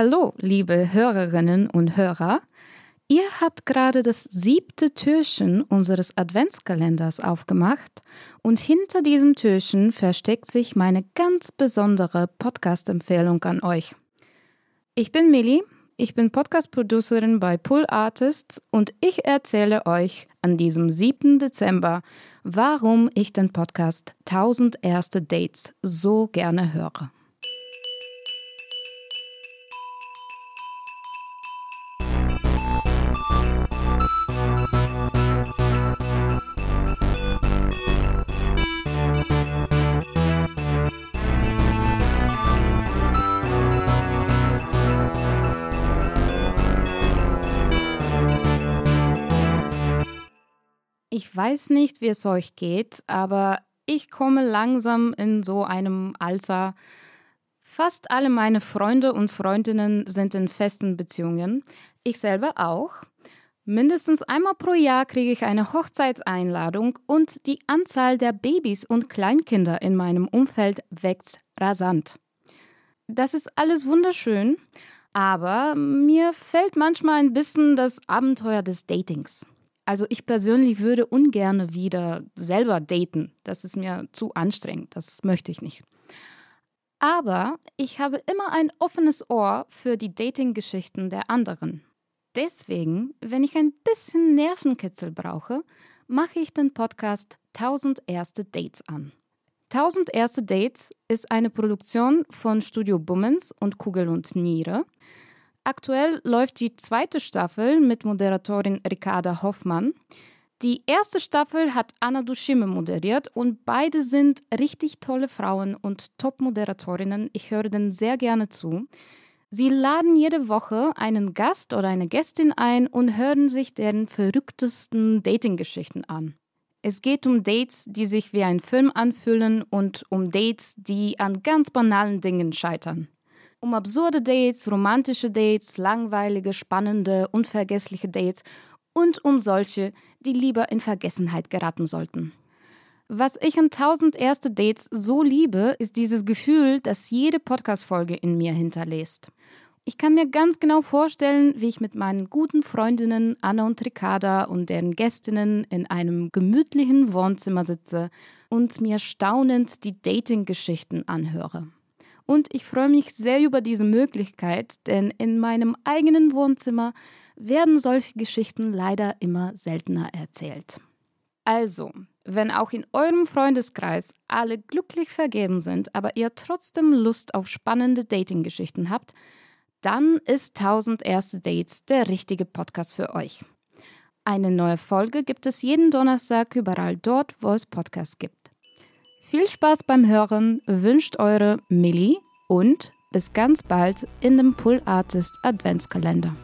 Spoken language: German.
Hallo, liebe Hörerinnen und Hörer. Ihr habt gerade das siebte Türchen unseres Adventskalenders aufgemacht und hinter diesem Türchen versteckt sich meine ganz besondere Podcast-Empfehlung an euch. Ich bin Millie, ich bin Podcast-Producerin bei Pull Artists und ich erzähle euch an diesem 7. Dezember, warum ich den Podcast 1000 erste Dates so gerne höre. Ich weiß nicht, wie es euch geht, aber ich komme langsam in so einem Alter. Fast alle meine Freunde und Freundinnen sind in festen Beziehungen. Ich selber auch. Mindestens einmal pro Jahr kriege ich eine Hochzeitseinladung und die Anzahl der Babys und Kleinkinder in meinem Umfeld wächst rasant. Das ist alles wunderschön, aber mir fällt manchmal ein bisschen das Abenteuer des Datings. Also ich persönlich würde ungern wieder selber daten. Das ist mir zu anstrengend. Das möchte ich nicht. Aber ich habe immer ein offenes Ohr für die Dating-Geschichten der anderen. Deswegen, wenn ich ein bisschen Nervenkitzel brauche, mache ich den Podcast 1000 erste Dates an. 1000 erste Dates ist eine Produktion von Studio Bummens und Kugel und Niere. Aktuell läuft die zweite Staffel mit Moderatorin Ricarda Hoffmann. Die erste Staffel hat Anna Duschime moderiert und beide sind richtig tolle Frauen und Top-Moderatorinnen. Ich höre denen sehr gerne zu. Sie laden jede Woche einen Gast oder eine Gästin ein und hören sich deren verrücktesten Dating-Geschichten an. Es geht um Dates, die sich wie ein Film anfühlen und um Dates, die an ganz banalen Dingen scheitern. Um absurde Dates, romantische Dates, langweilige, spannende, unvergessliche Dates und um solche, die lieber in Vergessenheit geraten sollten. Was ich an 1000 erste Dates so liebe, ist dieses Gefühl, das jede Podcast-Folge in mir hinterlässt. Ich kann mir ganz genau vorstellen, wie ich mit meinen guten Freundinnen Anna und Ricarda und deren Gästinnen in einem gemütlichen Wohnzimmer sitze und mir staunend die Dating-Geschichten anhöre. Und ich freue mich sehr über diese Möglichkeit, denn in meinem eigenen Wohnzimmer werden solche Geschichten leider immer seltener erzählt. Also, wenn auch in eurem Freundeskreis alle glücklich vergeben sind, aber ihr trotzdem Lust auf spannende Dating-Geschichten habt, dann ist 1000 erste Dates der richtige Podcast für euch. Eine neue Folge gibt es jeden Donnerstag überall dort, wo es Podcasts gibt. Viel Spaß beim Hören wünscht eure Millie und bis ganz bald in dem Pull Artist Adventskalender.